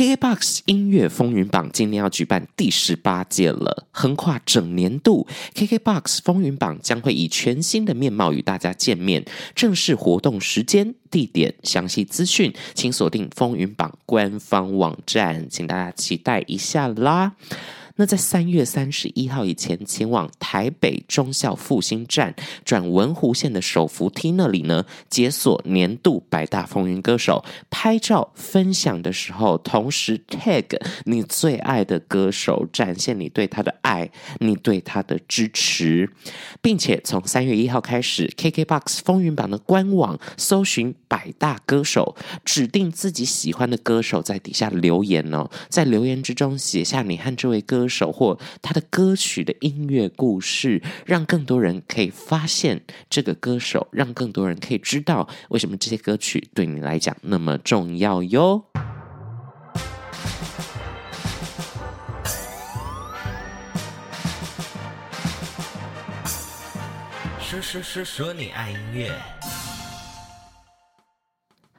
KKBOX 音乐风云榜今年要举办第十八届了，横跨整年度，KKBOX 风云榜将会以全新的面貌与大家见面。正式活动时间、地点、详细资讯，请锁定风云榜官方网站，请大家期待一下啦。那在三月三十一号以前前往台北中校复兴站转文湖线的手扶梯那里呢，解锁年度百大风云歌手拍照分享的时候，同时 tag 你最爱的歌手，展现你对他的爱，你对他的支持，并且从三月一号开始，KKBOX 风云榜的官网搜寻百大歌手，指定自己喜欢的歌手，在底下留言哦，在留言之中写下你和这位歌手。手或他的歌曲的音乐故事，让更多人可以发现这个歌手，让更多人可以知道为什么这些歌曲对你来讲那么重要哟。说说说说你爱音乐。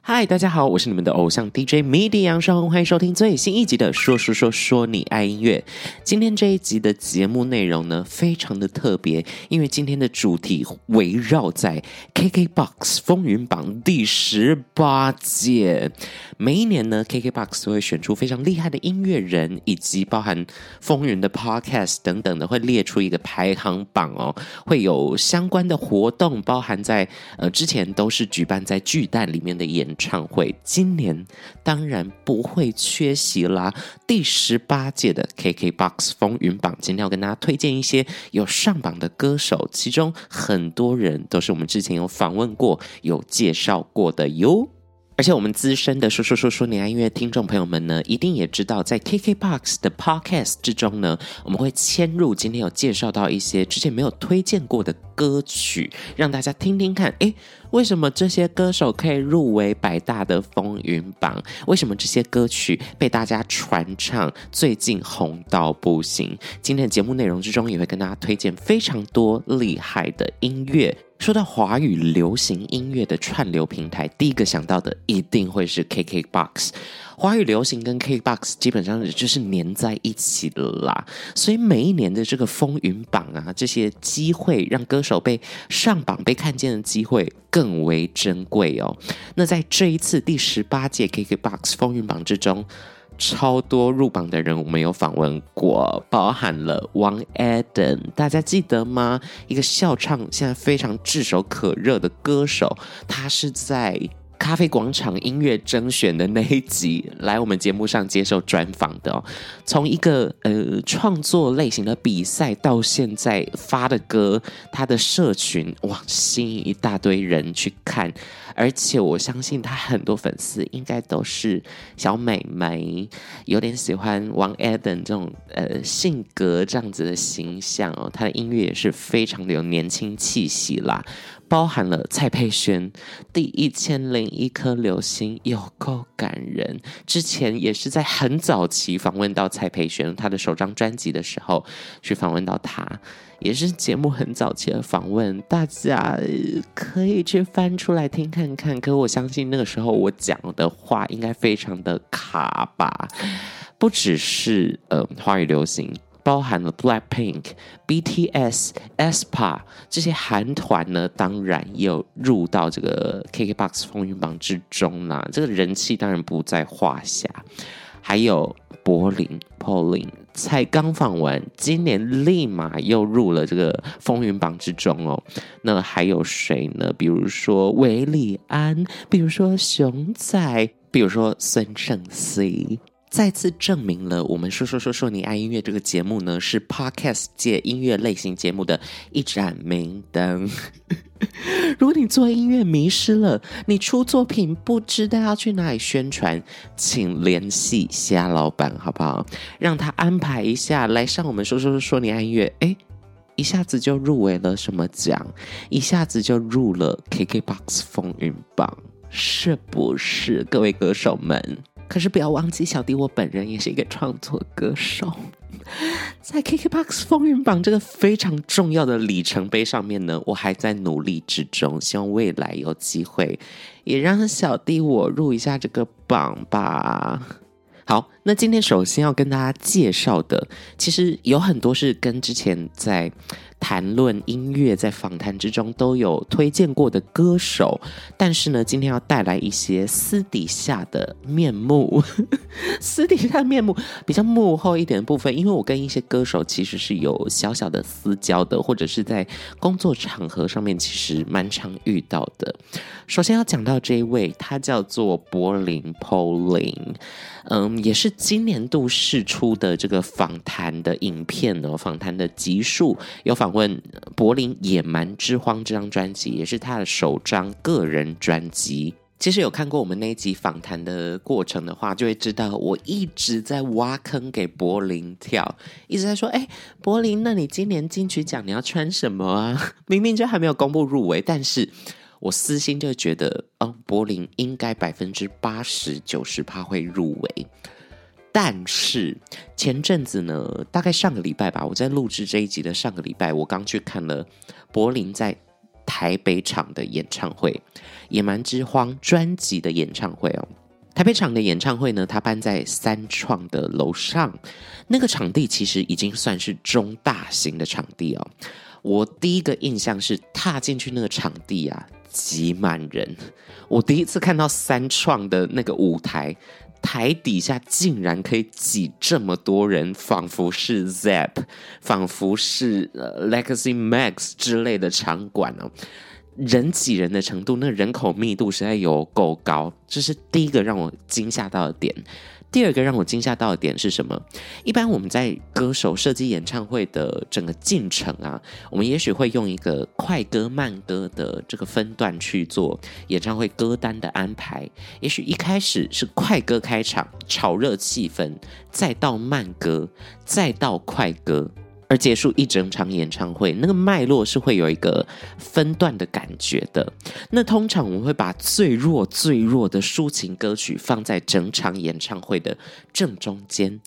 嗨，大家好，我是你们的偶像 DJ MIDI 杨双，欢迎收听最新一集的《说说说说你爱音乐》。今天这一集的节目内容呢，非常的特别，因为今天的主题围绕在 KKBOX 风云榜第十八届。每一年呢，KKBOX 都会选出非常厉害的音乐人，以及包含风云的 Podcast 等等的，会列出一个排行榜哦，会有相关的活动，包含在呃之前都是举办在巨蛋里面的演演唱会，今年当然不会缺席啦。第十八届的 KKBOX 风云榜，今天要跟大家推荐一些有上榜的歌手，其中很多人都是我们之前有访问过、有介绍过的哟。而且我们资深的说说说说你爱音乐听众朋友们呢，一定也知道，在 KKBOX 的 Podcast 之中呢，我们会嵌入今天有介绍到一些之前没有推荐过的歌曲，让大家听听看，诶，为什么这些歌手可以入围百大的风云榜？为什么这些歌曲被大家传唱，最近红到不行？今天的节目内容之中也会跟大家推荐非常多厉害的音乐。说到华语流行音乐的串流平台，第一个想到的一定会是 KKBOX。华语流行跟 KKBOX 基本上就是黏在一起的啦，所以每一年的这个风云榜啊，这些机会让歌手被上榜、被看见的机会更为珍贵哦。那在这一次第十八届 KKBOX 风云榜之中，超多入榜的人，我们有访问过，包含了王 aden，大家记得吗？一个笑唱现在非常炙手可热的歌手，他是在咖啡广场音乐征选的那一集来我们节目上接受专访的哦。从一个呃创作类型的比赛到现在发的歌，他的社群哇，吸引一大堆人去看。而且我相信他很多粉丝应该都是小美眉，有点喜欢王 Eden 这种呃性格这样子的形象哦。他的音乐也是非常的有年轻气息啦，包含了蔡佩轩第一千零一颗流星，有够感人。之前也是在很早期访问到蔡佩轩他的首张专辑的时候去访问到他。也是节目很早期的访问，大家可以去翻出来听看看。可我相信那个时候我讲的话应该非常的卡吧，不只是呃华语流行，包含了 Blackpink、BTS、ESPA 这些韩团呢，当然又入到这个 KKBOX 风云榜之中啦。这个人气当然不在话下，还有。柏林 Pauline 才刚访完，今年立马又入了这个风云榜之中哦。那还有谁呢？比如说韦礼安，比如说熊仔，比如说孙盛熙。再次证明了我们说说说说你爱音乐这个节目呢，是 Podcast 界音乐类型节目的一盏明灯。如果你做音乐迷失了，你出作品不知道要去哪里宣传，请联系虾老板好不好？让他安排一下来上我们说说说说你爱音乐，哎，一下子就入围了什么奖？一下子就入了 KKBOX 风云榜，是不是？各位歌手们。可是不要忘记，小弟我本人也是一个创作歌手，在 KKBOX 风云榜这个非常重要的里程碑上面呢，我还在努力之中，希望未来有机会也让小弟我入一下这个榜吧。好，那今天首先要跟大家介绍的，其实有很多是跟之前在谈论音乐在访谈之中都有推荐过的歌手，但是呢，今天要带来一些私底下的面目，私底下的面目比较幕后一点的部分，因为我跟一些歌手其实是有小小的私交的，或者是在工作场合上面其实蛮常遇到的。首先要讲到这一位，他叫做柏林 Pauline。嗯，也是今年度释出的这个访谈的影片哦，访谈的集数有访问柏林《野蛮之荒》这张专辑，也是他的首张个人专辑。其实有看过我们那一集访谈的过程的话，就会知道我一直在挖坑给柏林跳，一直在说：“哎，柏林，那你今年金曲奖你要穿什么啊？明明就还没有公布入围，但是。”我私心就觉得，哦，柏林应该百分之八十九十怕会入围。但是前阵子呢，大概上个礼拜吧，我在录制这一集的上个礼拜，我刚去看了柏林在台北场的演唱会，《野蛮之荒》专辑的演唱会哦。台北场的演唱会呢，它办在三创的楼上，那个场地其实已经算是中大型的场地哦。我第一个印象是踏进去那个场地啊。挤满人，我第一次看到三创的那个舞台，台底下竟然可以挤这么多人，仿佛是 ZEP，仿佛是 Legacy Max 之类的场馆哦，人挤人的程度，那人口密度实在有够高，这是第一个让我惊吓到的点。第二个让我惊吓到的点是什么？一般我们在歌手设计演唱会的整个进程啊，我们也许会用一个快歌慢歌的这个分段去做演唱会歌单的安排。也许一开始是快歌开场，炒热气氛，再到慢歌，再到快歌。而结束一整场演唱会，那个脉络是会有一个分段的感觉的。那通常我们会把最弱、最弱的抒情歌曲放在整场演唱会的正中间。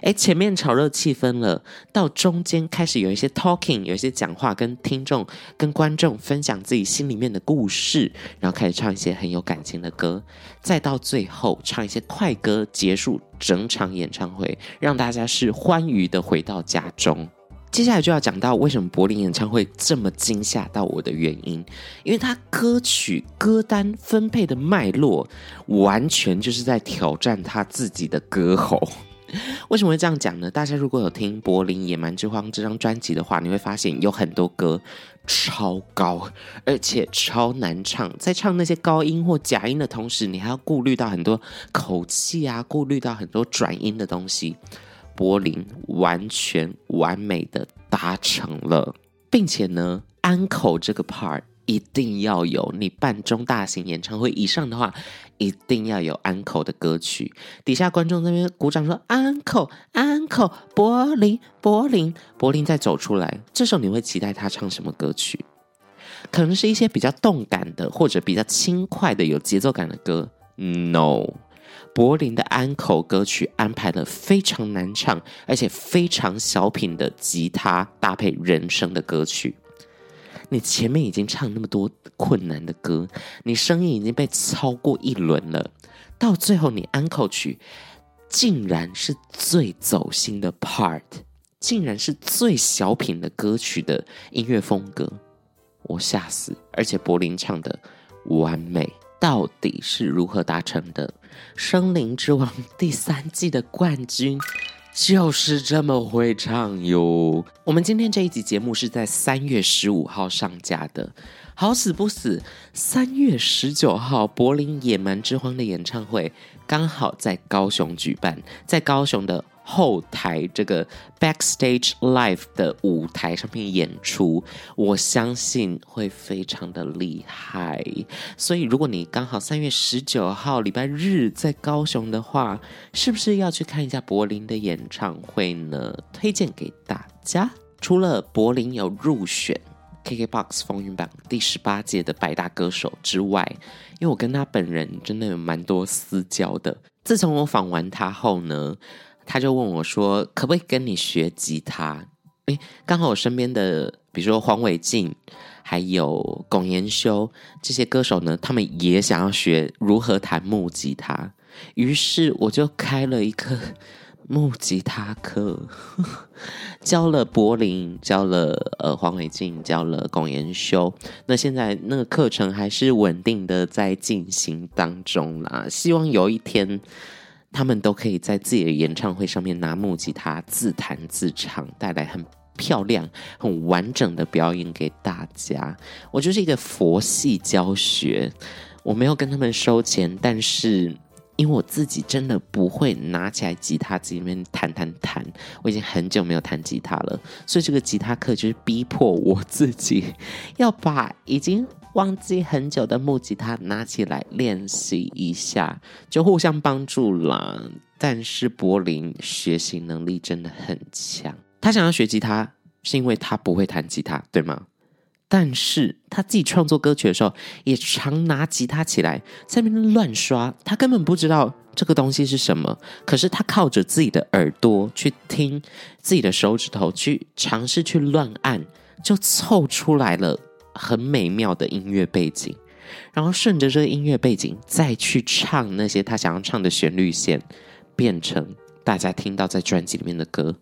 诶，前面炒热气氛了，到中间开始有一些 talking，有一些讲话，跟听众、跟观众分享自己心里面的故事，然后开始唱一些很有感情的歌，再到最后唱一些快歌，结束整场演唱会，让大家是欢愉的回到家中。接下来就要讲到为什么柏林演唱会这么惊吓到我的原因，因为他歌曲歌单分配的脉络，完全就是在挑战他自己的歌喉。为什么会这样讲呢？大家如果有听柏林《野蛮之荒》这张专辑的话，你会发现有很多歌超高，而且超难唱。在唱那些高音或假音的同时，你还要顾虑到很多口气啊，顾虑到很多转音的东西。柏林完全完美的达成了，并且呢，安口这个 part 一定要有。你办中大型演唱会以上的话，一定要有安口的歌曲。底下观众那边鼓掌说：“安口，安口，柏林，柏林，柏林再走出来。”这时候你会期待他唱什么歌曲？可能是一些比较动感的，或者比较轻快的、有节奏感的歌。No。柏林的安口歌曲安排了非常难唱，而且非常小品的吉他搭配人声的歌曲。你前面已经唱那么多困难的歌，你声音已经被超过一轮了，到最后你安口曲竟然是最走心的 part，竟然是最小品的歌曲的音乐风格，我吓死！而且柏林唱的完美。到底是如何达成的？《声林之王》第三季的冠军就是这么会唱哟。我们今天这一集节目是在三月十五号上架的，好死不死，三月十九号柏林《野蛮之荒》的演唱会刚好在高雄举办，在高雄的。后台这个 backstage live 的舞台上面演出，我相信会非常的厉害。所以，如果你刚好三月十九号礼拜日在高雄的话，是不是要去看一下柏林的演唱会呢？推荐给大家。除了柏林有入选 KKBOX 风云榜第十八届的百大歌手之外，因为我跟他本人真的有蛮多私交的。自从我访完他后呢，他就问我说：“可不可以跟你学吉他？”诶，刚好我身边的，比如说黄伟晋，还有龚延修这些歌手呢，他们也想要学如何弹木吉他。于是我就开了一个木吉他课，教了柏林，教了呃黄伟晋，教了龚延修。那现在那个课程还是稳定的在进行当中啦。希望有一天他们都可以在自己的演唱会上面拿木吉他自弹自唱，带来很漂亮、很完整的表演给大家。我就是一个佛系教学，我没有跟他们收钱，但是。因为我自己真的不会拿起来吉他自己面弹弹弹，我已经很久没有弹吉他了，所以这个吉他课就是逼迫我自己要把已经忘记很久的木吉他拿起来练习一下，就互相帮助啦。但是柏林学习能力真的很强，他想要学吉他是因为他不会弹吉他，对吗？但是他自己创作歌曲的时候，也常拿吉他起来在那边乱刷。他根本不知道这个东西是什么，可是他靠着自己的耳朵去听，自己的手指头去尝试去乱按，就凑出来了很美妙的音乐背景。然后顺着这个音乐背景再去唱那些他想要唱的旋律线，变成大家听到在专辑里面的歌。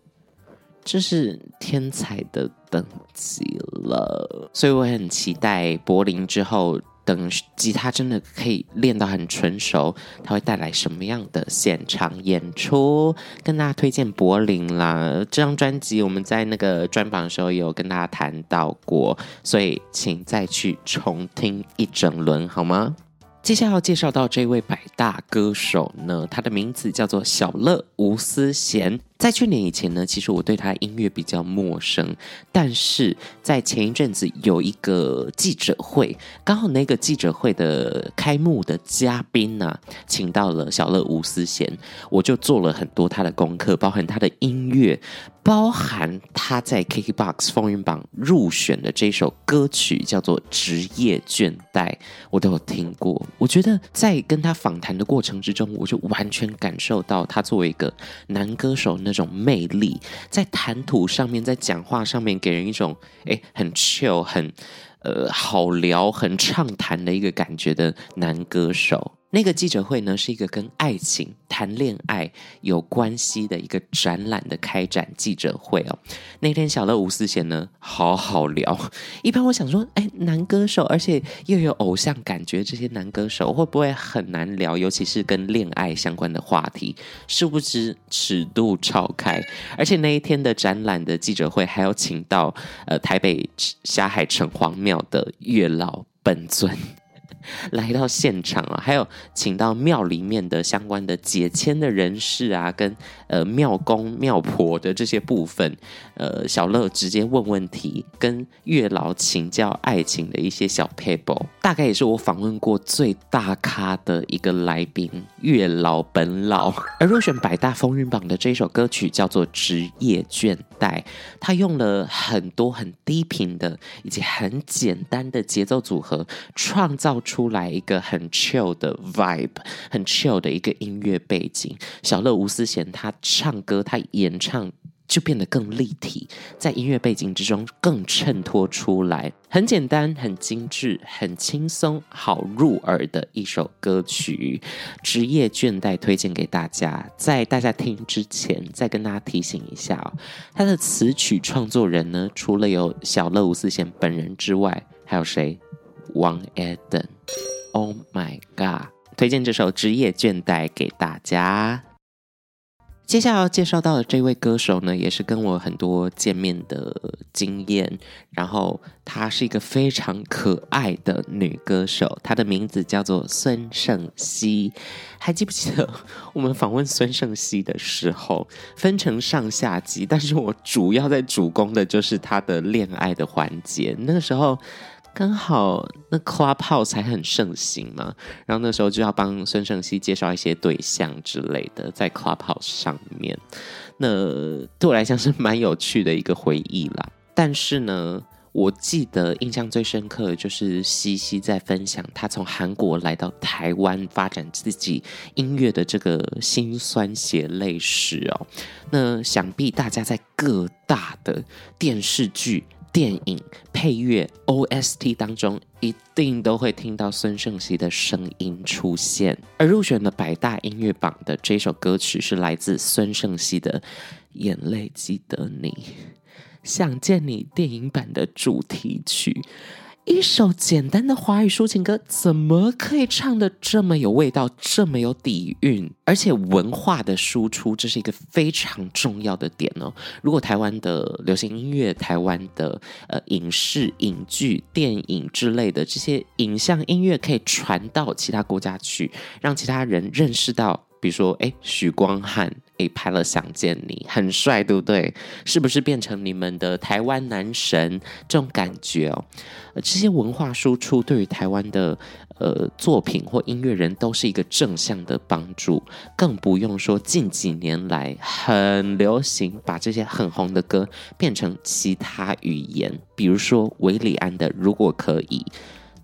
这是天才的等级了，所以我很期待柏林之后，等吉他真的可以练到很纯熟，他会带来什么样的现场演出？跟大家推荐柏林啦，这张专辑我们在那个专访的时候有跟大家谈到过，所以请再去重听一整轮好吗？接下来要介绍到这位百大歌手呢，他的名字叫做小乐吴思贤。在去年以前呢，其实我对他音乐比较陌生，但是在前一阵子有一个记者会，刚好那个记者会的开幕的嘉宾呢、请到了小乐吴思贤，我就做了很多他的功课，包含他的音乐，包含他在 KKBOX 风云榜入选的这首歌曲叫做《职业倦怠》，我都有听过。我觉得在跟他访谈的过程之中，我就完全感受到他作为一个男歌手。那种魅力，在谈吐上面，在讲话上面，给人一种哎很 chill、很呃好聊、很畅谈的一个感觉的男歌手。那个记者会呢，是一个跟爱情、谈恋爱有关系的一个展览的开展记者会哦。那天小乐吴思贤呢，好好聊。一般我想说，哎，男歌手，而且又有偶像感觉，这些男歌手会不会很难聊？尤其是跟恋爱相关的话题，殊不知尺度超开。而且那一天的展览的记者会，还有请到呃台北霞海城隍庙的月老本尊。来到现场啊，还有请到庙里面的相关的解签的人士啊，跟呃庙公庙婆的这些部分，呃小乐直接问问题，跟月老请教爱情的一些小撇步，大概也是我访问过最大咖的一个来宾，月老本老。而入选百大风云榜的这一首歌曲叫做《职业倦怠》，他用了很多很低频的以及很简单的节奏组合，创造出。出来一个很 chill 的 vibe，很 chill 的一个音乐背景。小乐吴思贤他唱歌，他演唱就变得更立体，在音乐背景之中更衬托出来。很简单，很精致，很轻松，好入耳的一首歌曲。职业倦怠推荐给大家。在大家听之前，再跟大家提醒一下哦，他的词曲创作人呢，除了有小乐吴思贤本人之外，还有谁？王 Eden，Oh my God！推荐这首《职业倦怠》给大家。接下来要介绍到的这位歌手呢，也是跟我很多见面的经验。然后她是一个非常可爱的女歌手，她的名字叫做孙盛希。还记不记得我们访问孙盛熙的时候，分成上下集？但是我主要在主攻的就是她的恋爱的环节。那个时候。刚好那 Clubhouse 还很盛行嘛，然后那时候就要帮孙盛熙介绍一些对象之类的，在 Clubhouse 上面，那对我来讲是蛮有趣的一个回忆啦。但是呢，我记得印象最深刻的就是西西在分享她从韩国来到台湾发展自己音乐的这个辛酸血泪史哦。那想必大家在各大的电视剧。电影配乐 OST 当中，一定都会听到孙盛熙的声音出现。而入选了百大音乐榜的这首歌曲是来自孙盛熙的《眼泪记得你》，想见你电影版的主题曲。一首简单的华语抒情歌，怎么可以唱得这么有味道，这么有底蕴？而且文化的输出，这是一个非常重要的点哦。如果台湾的流行音乐、台湾的呃影视、影剧、电影之类的这些影像音乐，可以传到其他国家去，让其他人认识到。比如说，哎，许光汉，哎，拍了《想见你》，很帅，对不对？是不是变成你们的台湾男神这种感觉哦？这些文化输出对于台湾的呃作品或音乐人都是一个正向的帮助，更不用说近几年来很流行把这些很红的歌变成其他语言，比如说韦礼安的《如果可以》。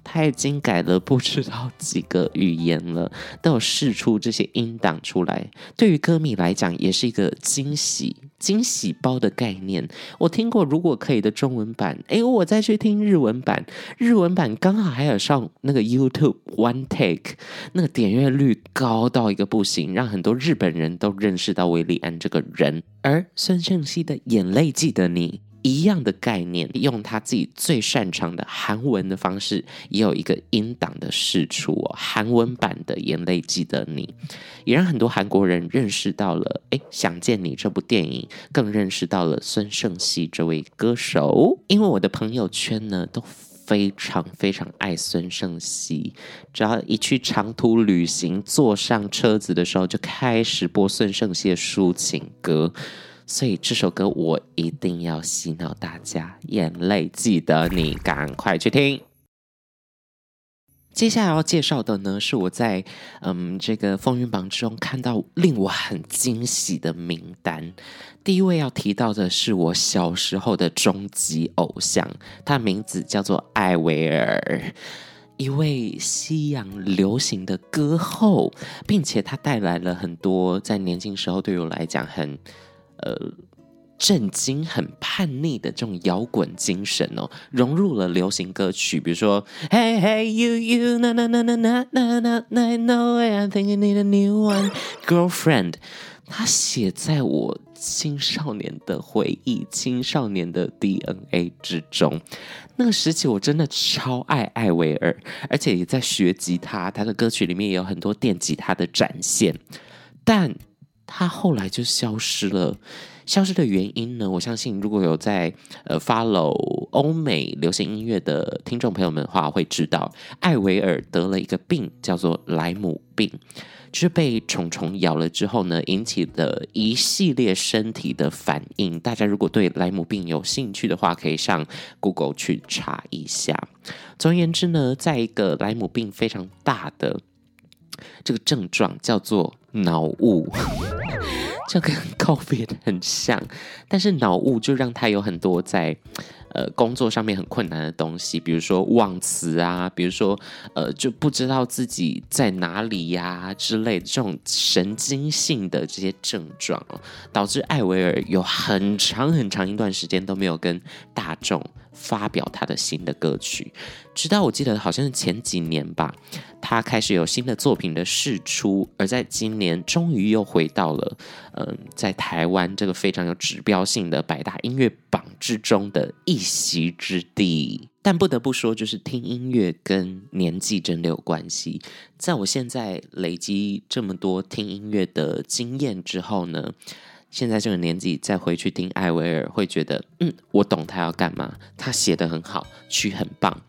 他已经改了不知道几个语言了，都有试出这些音档出来。对于歌迷来讲，也是一个惊喜惊喜包的概念。我听过，如果可以的中文版，哎，我再去听日文版，日文版刚好还有上那个 YouTube One Take，那个点阅率高到一个不行，让很多日本人都认识到韦礼安这个人。而孙盛熙的《眼泪记得你》。一样的概念，用他自己最擅长的韩文的方式，也有一个音档的释出哦。韩文版的《眼泪记得你》，也让很多韩国人认识到了诶，想见你这部电影，更认识到了孙盛熙这位歌手。因为我的朋友圈呢，都非常非常爱孙盛熙，只要一去长途旅行，坐上车子的时候，就开始播孙盛熙的抒情歌。所以这首歌我一定要洗脑大家，眼泪记得你，赶快去听。接下来要介绍的呢，是我在嗯这个风云榜之中看到令我很惊喜的名单。第一位要提到的是我小时候的终极偶像，他名字叫做艾薇儿，一位西洋流行的歌后，并且他带来了很多在年轻时候对我来讲很。呃，震惊、很叛逆的这种摇滚精神哦，融入了流行歌曲，比如说 Hey Hey You You Na Na Na Na Na Na Na Na No Way I Think You Need a New One Girlfriend，他写在我青少年的回忆、青少年的 DNA 之中。那个时期我真的超爱艾薇儿，而且也在学吉他，他的歌曲里面也有很多电吉他的展现，但。他后来就消失了，消失的原因呢？我相信如果有在呃 follow 欧美流行音乐的听众朋友们的话，会知道艾维尔得了一个病，叫做莱姆病，就是被虫虫咬了之后呢，引起的一系列身体的反应。大家如果对莱姆病有兴趣的话，可以上 Google 去查一下。总而言之呢，在一个莱姆病非常大的这个症状叫做脑雾。这跟 COVID 很像，但是脑雾就让他有很多在呃工作上面很困难的东西，比如说忘词啊，比如说呃就不知道自己在哪里呀、之类这种神经性的这些症状，导致艾维尔有很长很长一段时间都没有跟大众发表他的新的歌曲，直到我记得好像是前几年吧，他开始有新的作品的释出，而在今年终于又回到了嗯，在台湾这个非常有指标性的百大音乐榜之中的一席之地。但不得不说，就是听音乐跟年纪真的有关系。在我现在累积这么多听音乐的经验之后呢，现在这个年纪再回去听艾薇儿，会觉得，嗯，我懂他要干嘛，他写的很好，曲很棒，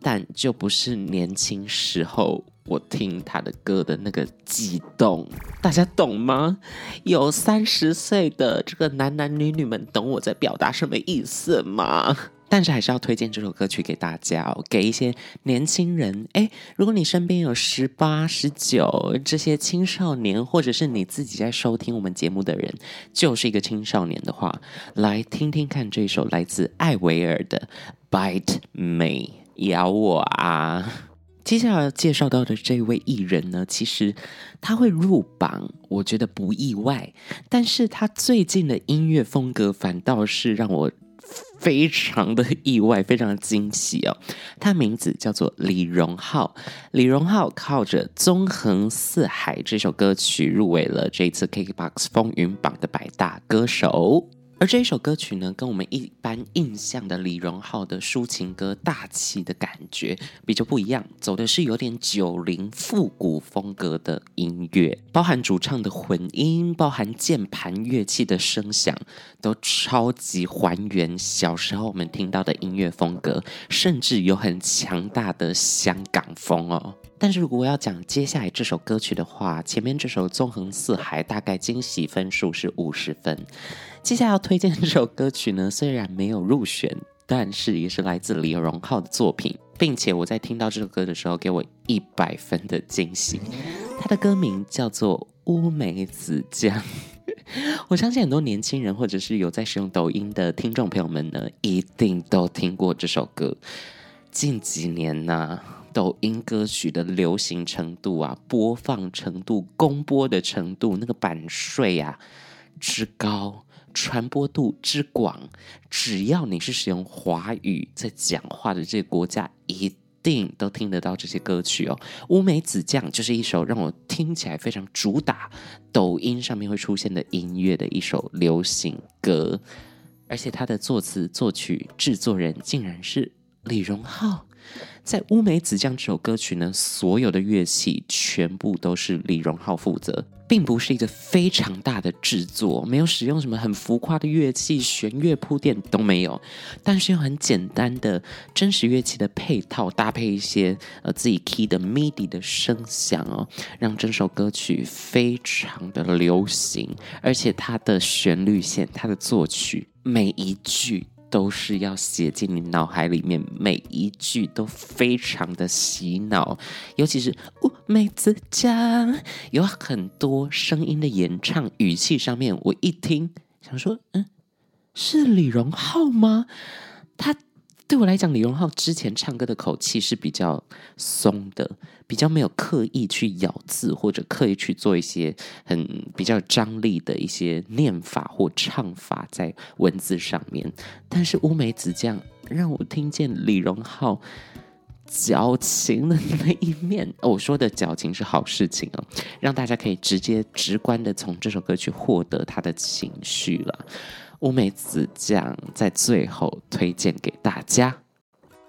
但就不是年轻时候我听他的歌的那个激动，大家懂吗？有三十岁的这个男男女女们懂我在表达什么意思吗？但是还是要推荐这首歌曲给大家哦，给一些年轻人。诶，如果你身边有十八、十九这些青少年，或者是你自己在收听我们节目的人，就是一个青少年的话，来听听看这首来自艾维尔的《Bite Me》，咬我啊！接下来要介绍到的这位艺人呢，其实他会入榜，我觉得不意外。但是他最近的音乐风格反倒是让我。非常的意外，非常的惊喜哦。他名字叫做李荣浩，李荣浩靠着《纵横四海》这首歌曲入围了这一次 KKBOX 风云榜的百大歌手。而这一首歌曲呢，跟我们一般印象的李荣浩的抒情歌大气的感觉比较不一样，走的是有点九零复古风格的音乐，包含主唱的混音，包含键盘乐器的声响，都超级还原小时候我们听到的音乐风格，甚至有很强大的香港风哦。但是如果我要讲接下来这首歌曲的话，前面这首《纵横四海》大概惊喜分数是五十分。接下来要推荐这首歌曲呢，虽然没有入选，但是也是来自李荣浩的作品，并且我在听到这首歌的时候，给我一百分的惊喜。它的歌名叫做《乌梅子酱》，我相信很多年轻人或者是有在使用抖音的听众朋友们呢，一定都听过这首歌。近几年呢、抖音歌曲的流行程度啊，播放程度、公播的程度，那个版税啊之高。传播度之广，只要你是使用华语在讲话的这些国家，一定都听得到这些歌曲哦。乌梅子酱就是一首让我听起来非常主打抖音上面会出现的音乐的一首流行歌，而且它的作词、作曲、制作人竟然是李荣浩。在《乌梅子酱》这首歌曲呢，所有的乐器全部都是李荣浩负责，并不是一个非常大的制作，没有使用什么很浮夸的乐器，弦乐铺垫都没有，但是用很简单的真实乐器的配套搭配一些呃自己 key 的 MIDI 的声响哦，让整首歌曲非常的流行，而且它的旋律线、它的作曲每一句。都是要写进你脑海里面，每一句都非常的洗脑，尤其是乌梅子酱，有很多声音的演唱语气上面，我一听想说，嗯，是李荣浩吗？他。对我来讲，李荣浩之前唱歌的口气是比较松的，比较没有刻意去咬字或者刻意去做一些很比较张力的一些念法或唱法在文字上面。但是乌梅子酱让我听见李荣浩矫情的那一面。我说的矫情是好事情哦，让大家可以直接直观的从这首歌曲获得他的情绪了。乌梅子酱在最后推荐给大家。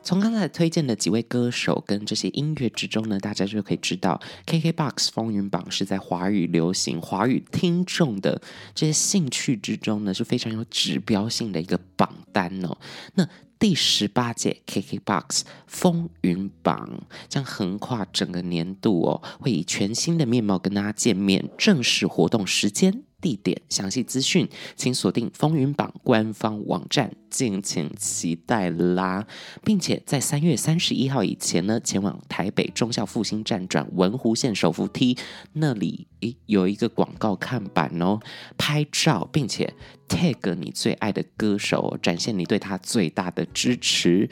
从刚才推荐的几位歌手跟这些音乐之中呢，大家就可以知道，KKBOX 风云榜是在华语流行、华语听众的这些兴趣之中呢，是非常有指标性的一个榜单哦。那第十八届 KKBOX 风云榜将横跨整个年度哦，会以全新的面貌跟大家见面。正式活动时间。地点详细资讯，请锁定风云榜官方网站，敬请期待啦！并且在三月三十一号以前呢，前往台北忠孝复兴站转文湖线手扶梯那里，诶，有一个广告看板哦，拍照并且 tag 你最爱的歌手，展现你对他最大的支持。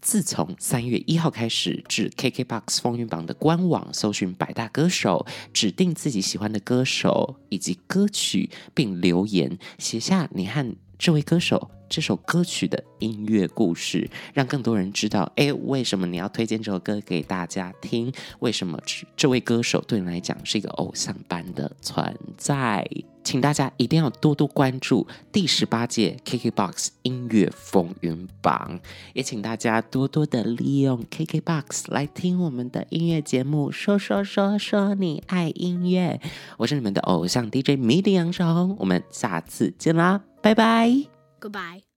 自从三月一号开始，至 KKBOX 风云榜的官网搜寻百大歌手，指定自己喜欢的歌手以及歌曲，并留言写下你和这位歌手这首歌曲的音乐故事，让更多人知道，哎，为什么你要推荐这首歌给大家听？为什么这位歌手对你来讲是一个偶像般的存在？请大家一定要多多关注第十八届 KKBOX 音乐风云榜，也请大家多多的利用 KKBOX 来听我们的音乐节目。说说说说你爱音乐，我是你们的偶像 DJ MIDI 杨少红，我们下次见啦，拜拜，Goodbye。